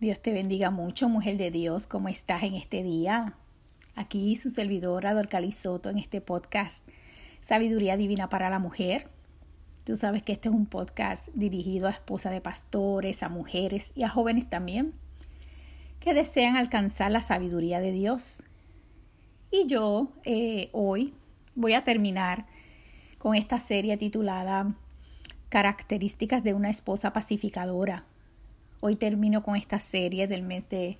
Dios te bendiga mucho, mujer de Dios. ¿Cómo estás en este día? Aquí su servidora Dorcali Soto en este podcast Sabiduría Divina para la Mujer. Tú sabes que este es un podcast dirigido a esposas de pastores, a mujeres y a jóvenes también que desean alcanzar la sabiduría de Dios. Y yo eh, hoy voy a terminar con esta serie titulada Características de una esposa pacificadora. Hoy termino con esta serie del mes de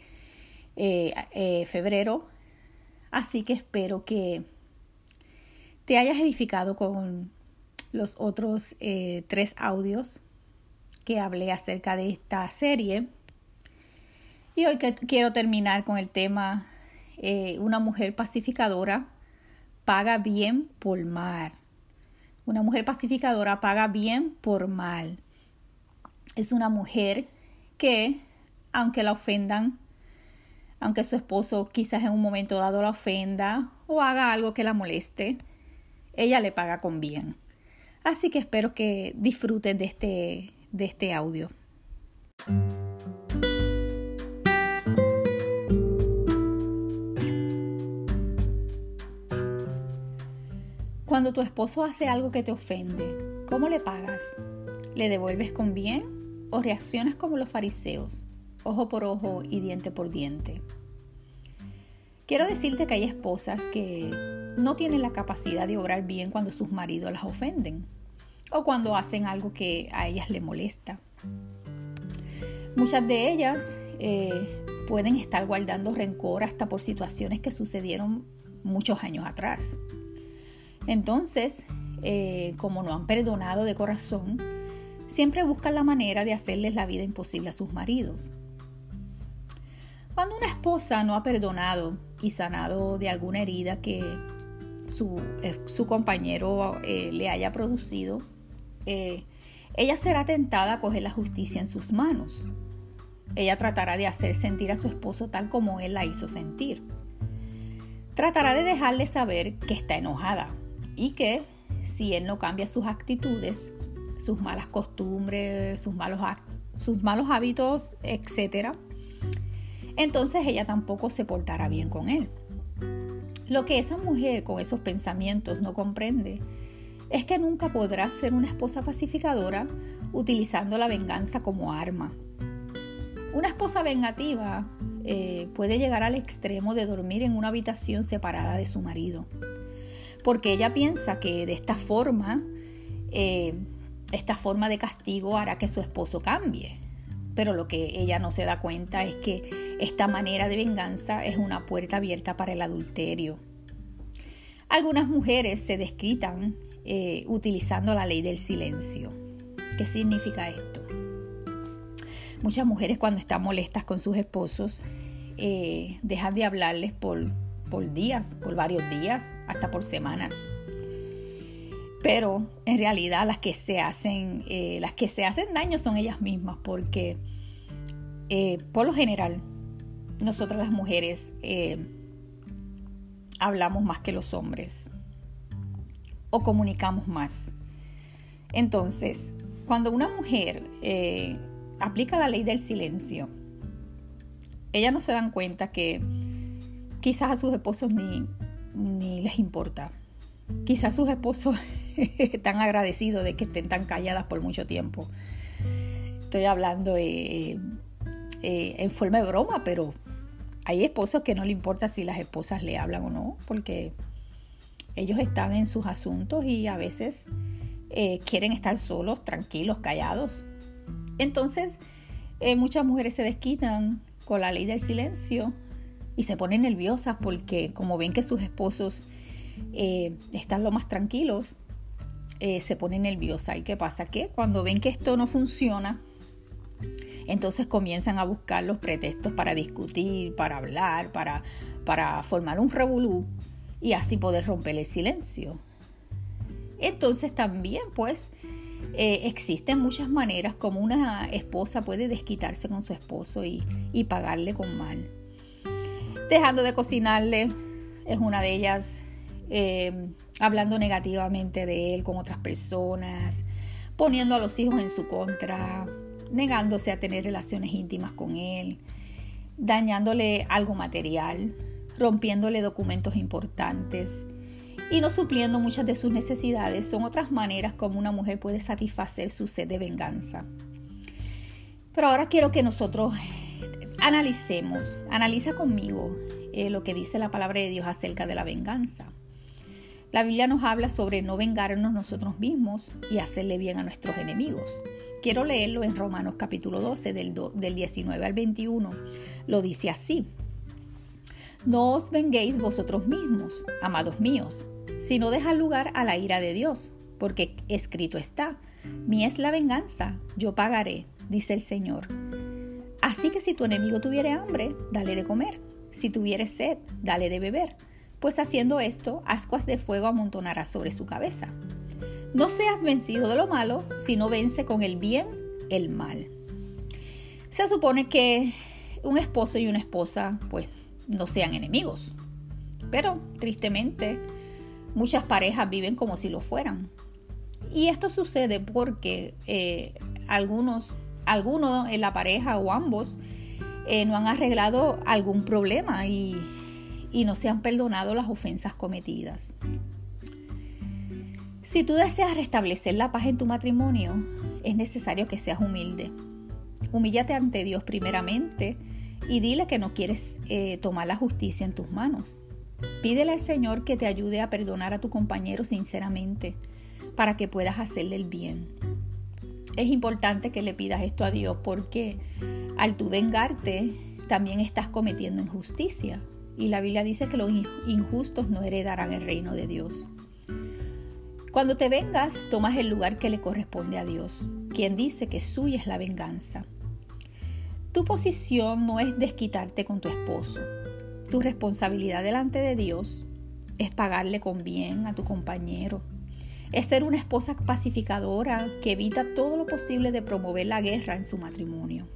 eh, eh, febrero, así que espero que te hayas edificado con los otros eh, tres audios que hablé acerca de esta serie. Y hoy quiero terminar con el tema una mujer pacificadora paga bien por mal. Una mujer pacificadora paga bien por mal. Es una mujer que, aunque la ofendan, aunque su esposo quizás en un momento dado la ofenda o haga algo que la moleste, ella le paga con bien. Así que espero que disfruten de este, de este audio. Cuando tu esposo hace algo que te ofende, ¿cómo le pagas? ¿Le devuelves con bien o reaccionas como los fariseos, ojo por ojo y diente por diente? Quiero decirte que hay esposas que no tienen la capacidad de obrar bien cuando sus maridos las ofenden o cuando hacen algo que a ellas le molesta. Muchas de ellas eh, pueden estar guardando rencor hasta por situaciones que sucedieron muchos años atrás. Entonces, eh, como no han perdonado de corazón, siempre buscan la manera de hacerles la vida imposible a sus maridos. Cuando una esposa no ha perdonado y sanado de alguna herida que su, eh, compañero eh, le haya producido, ella será tentada a coger la justicia en sus manos. Ella tratará de hacer sentir a su esposo tal como él la hizo sentir. Tratará de dejarle saber que está enojada, y que si él no cambia sus actitudes, sus malas costumbres, sus malos, sus malos hábitos, etc., entonces ella tampoco se portará bien con él. Lo que esa mujer con esos pensamientos no comprende es que nunca podrá ser una esposa pacificadora utilizando la venganza como arma. Una esposa vengativa eh, puede llegar al extremo de dormir en una habitación separada de su marido porque ella piensa que de esta forma, eh, esta forma de castigo hará que su esposo cambie. Pero lo que ella no se da cuenta es que esta manera de venganza es una puerta abierta para el adulterio. Algunas mujeres se descritan eh, utilizando la ley del silencio. ¿Qué significa esto? Muchas mujeres cuando están molestas con sus esposos eh, dejan de hablarles por por días, por varios días, hasta por semanas. Pero en realidad las que se hacen, eh, las que se hacen daño son ellas mismas, porque eh, por lo general nosotras las mujeres eh, hablamos más que los hombres o comunicamos más. Entonces, cuando una mujer aplica la ley del silencio, ellas no se dan cuenta que quizás a sus esposos ni, ni les importa. Quizás sus esposos están agradecidos de que estén tan calladas por mucho tiempo. Estoy hablando eh, eh, en forma de broma, pero hay esposos que no le importa si las esposas le hablan o no, porque ellos están en sus asuntos y a veces eh, quieren estar solos, tranquilos, callados. Entonces, muchas mujeres se desquitan con la ley del silencio y se ponen nerviosas porque como ven que sus esposos eh, están lo más tranquilos, eh, se ponen nerviosas. ¿Y qué pasa? Que cuando ven que esto no funciona, entonces comienzan a buscar los pretextos para discutir, para hablar, para, para formar un revolú y así poder romper el silencio. Entonces también pues eh, existen muchas maneras como una esposa puede desquitarse con su esposo y, y pagarle con mal dejando de cocinarle, es una de ellas, eh, hablando negativamente de él con otras personas, poniendo a los hijos en su contra, negándose a tener relaciones íntimas con él, dañándole algo material, rompiéndole documentos importantes y no supliendo muchas de sus necesidades son otras maneras como una mujer puede satisfacer su sed de venganza. Pero ahora quiero que nosotros analicemos, analiza conmigo eh, lo que dice la palabra de Dios acerca de la venganza. La Biblia nos habla sobre no vengarnos nosotros mismos y hacerle bien a nuestros enemigos. Quiero leerlo en Romanos capítulo 12 del, del 19 al 21. Lo dice así. No os venguéis vosotros mismos, amados míos, sino dejad lugar a la ira de Dios, porque escrito está, mi es la venganza, yo pagaré, dice el Señor. Así que si tu enemigo tuviere hambre, dale de comer, si tuviere sed, dale de beber pues haciendo esto, ascuas de fuego amontonarás sobre su cabeza. No seas vencido de lo malo, sino vence con el bien el mal. Se supone que un esposo y una esposa pues no sean enemigos, pero tristemente muchas parejas viven como si lo fueran. Y esto sucede porque eh, algunos, algunos en la pareja o ambos eh, no han arreglado algún problema y y no se han perdonado las ofensas cometidas. Si tú deseas restablecer la paz en tu matrimonio, es necesario que seas humilde. Humíllate ante Dios primeramente y dile que no quieres eh, tomar la justicia en tus manos. Pídele al Señor que te ayude a perdonar a tu compañero sinceramente para que puedas hacerle el bien. Es importante que le pidas esto a Dios porque al tú vengarte también estás cometiendo injusticia y la Biblia dice que los injustos no heredarán el reino de Dios. Cuando te vengas, tomas el lugar que le corresponde a Dios, quien dice que suya es la venganza. Tu posición no es desquitarte con tu esposo. Tu responsabilidad delante de Dios es pagarle con bien a tu compañero. Es ser una esposa pacificadora que evita todo lo posible de promover la guerra en su matrimonio.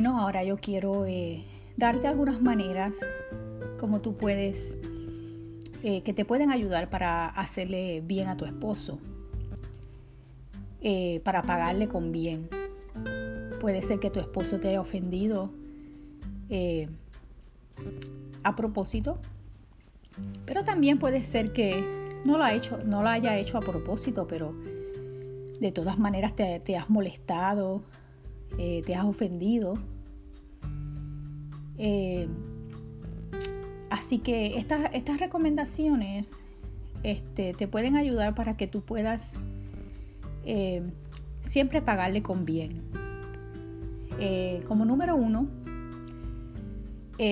Bueno, ahora yo quiero eh, darte algunas maneras como tú puedes, eh, que te pueden ayudar para hacerle bien a tu esposo, eh, para pagarle con bien. Puede ser que tu esposo te haya ofendido a propósito, pero también puede ser que no lo, hecho, haya hecho a propósito, pero de todas maneras te has molestado, eh, te has ofendido. Eh, así que estas, estas recomendaciones este, te pueden ayudar para que tú puedas eh, siempre pagarle con bien. como número uno,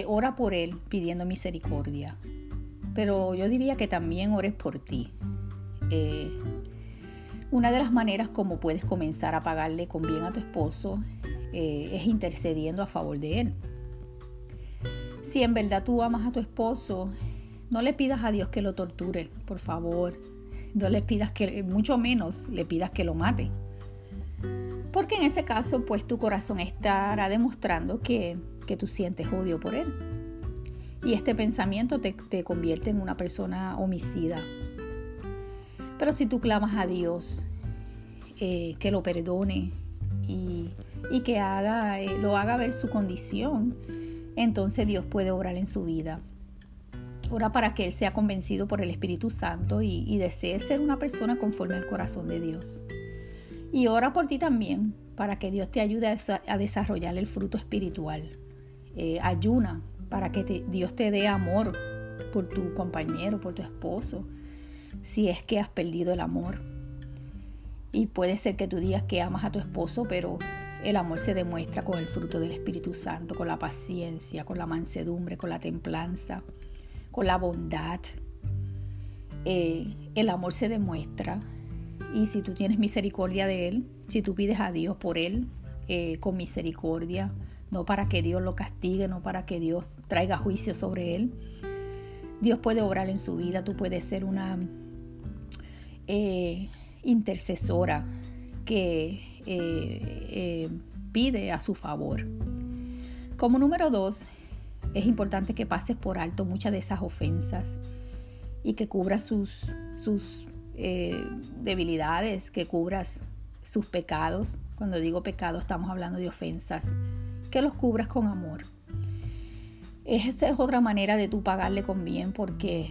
ora por él pidiendo misericordia. Pero yo diría que también ores por ti. Una de las maneras como puedes comenzar a pagarle con bien a tu esposo eh, es intercediendo a favor de él. Si en verdad tú amas a tu esposo, no le pidas a Dios que lo torture, por favor. No le pidas que, mucho menos le pidas que lo mate. Porque en ese caso, pues tu corazón estará demostrando que, que tú sientes odio por él. Y este pensamiento te, te convierte en una persona homicida, pero si tú clamas a Dios eh, que lo perdone y, que haga, eh, lo haga ver su condición, entonces Dios puede obrar en su vida. Ora para que Él sea convencido por el Espíritu Santo y, desee ser una persona conforme al corazón de Dios. Y ora por ti también, para que Dios te ayude a, desarrollar el fruto espiritual. Eh, ayuna para que Dios te dé amor por tu compañero, por tu esposo, si es que has perdido el amor. Y puede ser que tú digas que amas a tu esposo, pero el amor se demuestra con el fruto del Espíritu Santo, con la paciencia, con la mansedumbre, con la templanza, con la bondad. Eh, el amor se demuestra y si tú tienes misericordia de Él, si tú pides a Dios por Él eh, con misericordia, no para que Dios lo castigue, no para que Dios traiga juicio sobre Él, Dios puede obrar en su vida, tú puedes ser una eh, intercesora que eh, eh, pide a su favor. Como número dos, es importante que pases por alto muchas de esas ofensas y que cubras sus, debilidades, que cubras sus pecados. Cuando digo pecado estamos hablando de ofensas, que los cubras con amor. Esa es otra manera de tú pagarle con bien porque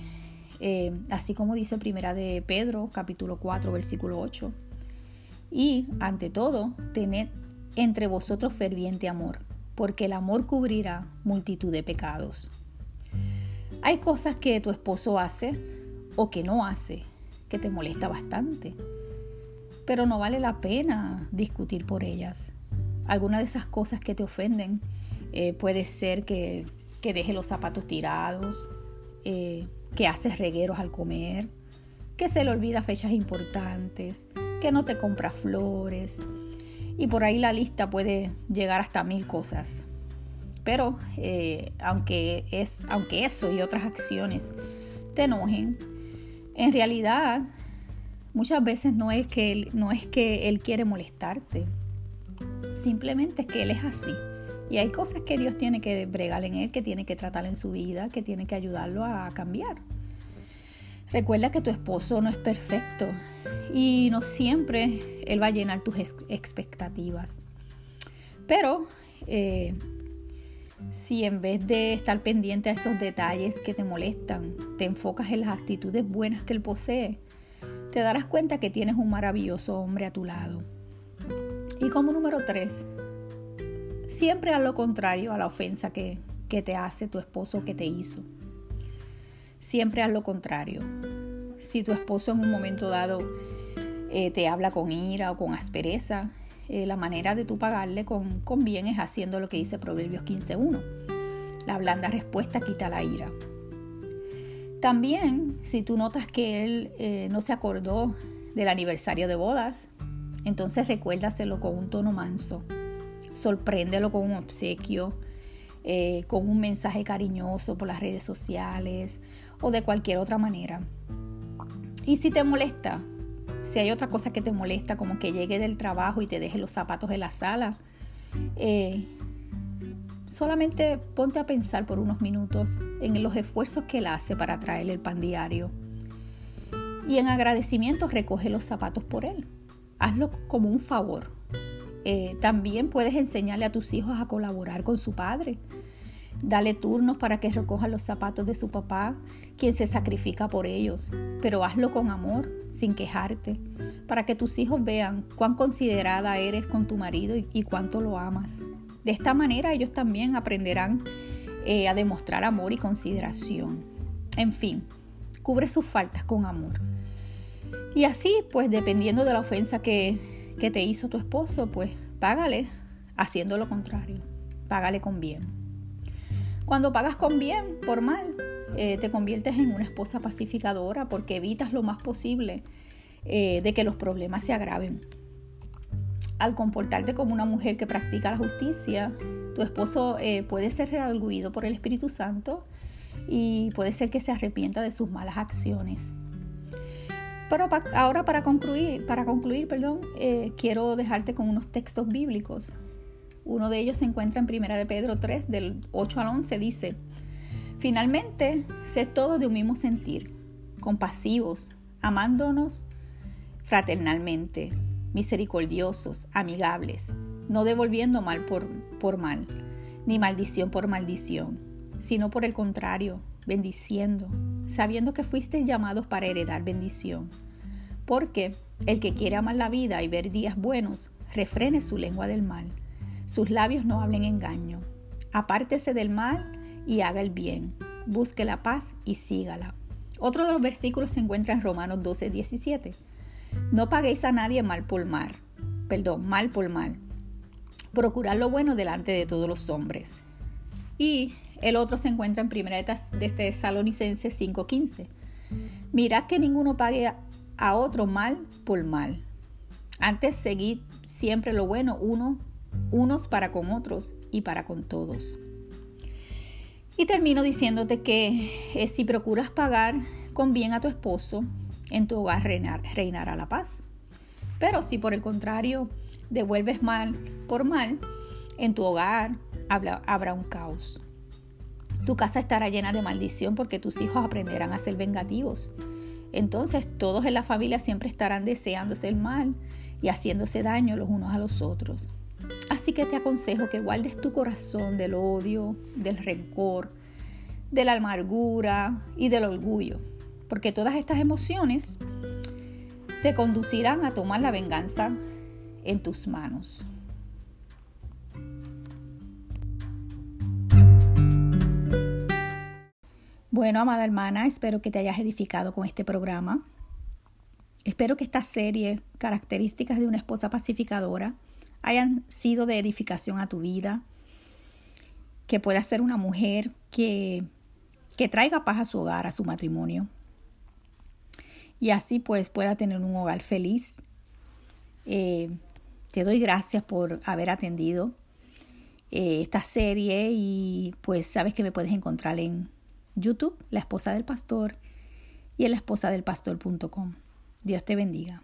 eh, así como dice primera de Pedro capítulo 4 versículo 8, y ante todo, tened entre vosotros ferviente amor, porque el amor cubrirá multitud de pecados. Hay cosas que tu esposo hace o que no hace que te molesta bastante, pero no vale la pena discutir por ellas. Algunas de esas cosas que te ofenden eh, puede ser que, que deje los zapatos tirados, eh, que haces regueros al comer, que se le olvida fechas importantes, que no te compra flores. Y por ahí la lista puede llegar hasta mil cosas. Pero eh, aunque, es, aunque eso y otras acciones te enojen, en realidad muchas veces no es que él, no es que él quiere molestarte. Simplemente es que él es así. Y hay cosas que Dios tiene que bregar en él, que tiene que tratar en su vida, que tiene que ayudarlo a cambiar. Recuerda que tu esposo no es perfecto y no siempre él va a llenar tus expectativas. Pero eh, si en vez de estar pendiente a esos detalles que te molestan, te enfocas en las actitudes buenas que él posee, te darás cuenta que tienes un maravilloso hombre a tu lado. Y como número tres, siempre haz lo contrario a la ofensa que, que te hace tu esposo que te hizo siempre haz lo contrario. Si tu esposo en un momento dado eh, te habla con ira o con aspereza, eh, la manera de tú pagarle con, con bien es haciendo lo que dice Proverbios 15.1. La blanda respuesta quita la ira. También, si tú notas que él eh, no se acordó del aniversario de bodas, entonces recuérdaselo con un tono manso. Sorpréndelo con un obsequio, con un mensaje cariñoso por las redes sociales o de cualquier otra manera. Y si te molesta, si hay otra cosa que te molesta, como que llegue del trabajo y te deje los zapatos en la sala, eh, solamente ponte a pensar por unos minutos en los esfuerzos que él hace para traerle el pan diario. Y en agradecimiento recoge los zapatos por él. Hazlo como un favor. Eh, también puedes enseñarle a tus hijos a colaborar con su padre. Dale turnos para que recoja los zapatos de su papá, quien se sacrifica por ellos, pero hazlo con amor, sin quejarte, para que tus hijos vean cuán considerada eres con tu marido y, cuánto lo amas. De esta manera ellos también aprenderán eh, a demostrar amor y consideración. En fin, cubre sus faltas con amor. Y así, pues dependiendo de la ofensa que, que te hizo tu esposo, pues págale haciendo lo contrario. Págale con bien. Cuando pagas con bien por mal, eh, te conviertes en una esposa pacificadora porque evitas lo más posible eh, de que los problemas se agraven. Al comportarte como una mujer que practica la justicia, tu esposo eh, puede ser redarguido por el Espíritu Santo y puede ser que se arrepienta de sus malas acciones. Pero ahora para concluir, para concluir perdón, quiero dejarte con unos textos bíblicos. Uno de ellos se encuentra en 1 de Pedro 3, del 8 al 11, dice, Finalmente, sed todos de un mismo sentir, compasivos, amándonos fraternalmente, misericordiosos, amigables, no devolviendo mal por, por mal, ni maldición por maldición, sino por el contrario, bendiciendo, sabiendo que fuisteis llamados para heredar bendición. Porque el que quiere amar la vida y ver días buenos, refrene su lengua del mal sus labios no hablen engaño. Apártese del mal y haga el bien. Busque la paz y sígala. Otro de los versículos se encuentra en Romanos 12, 17. No paguéis a nadie mal por mal. Perdón, mal por mal. Procurad lo bueno delante de todos los hombres. Y el otro se encuentra en 1 de Tesalonicenses 5:15. Mirad que ninguno pague a otro mal por mal. Antes seguid siempre lo bueno uno unos para con otros y para con todos. Y termino diciéndote que eh, si procuras pagar con bien a tu esposo, en tu hogar reinará la paz. Pero si por el contrario devuelves mal por mal, en tu hogar habrá un caos. Tu casa estará llena de maldición porque tus hijos aprenderán a ser vengativos. Entonces todos en la familia siempre estarán deseándose el mal y haciéndose daño los unos a los otros. Así que te aconsejo que guardes tu corazón del odio, del rencor, de la amargura y del orgullo, porque todas estas emociones te conducirán a tomar la venganza en tus manos. Bueno, amada hermana, espero que te hayas edificado con este programa. Espero que esta serie, Características de una esposa pacificadora, hayan sido de edificación a tu vida, que puedas ser una mujer que, que traiga paz a su hogar, a su matrimonio, y así pues pueda tener un hogar feliz. Eh, te doy gracias por haber atendido eh, esta serie y pues sabes que me puedes encontrar en YouTube, La Esposa del Pastor, y en la. Dios te bendiga.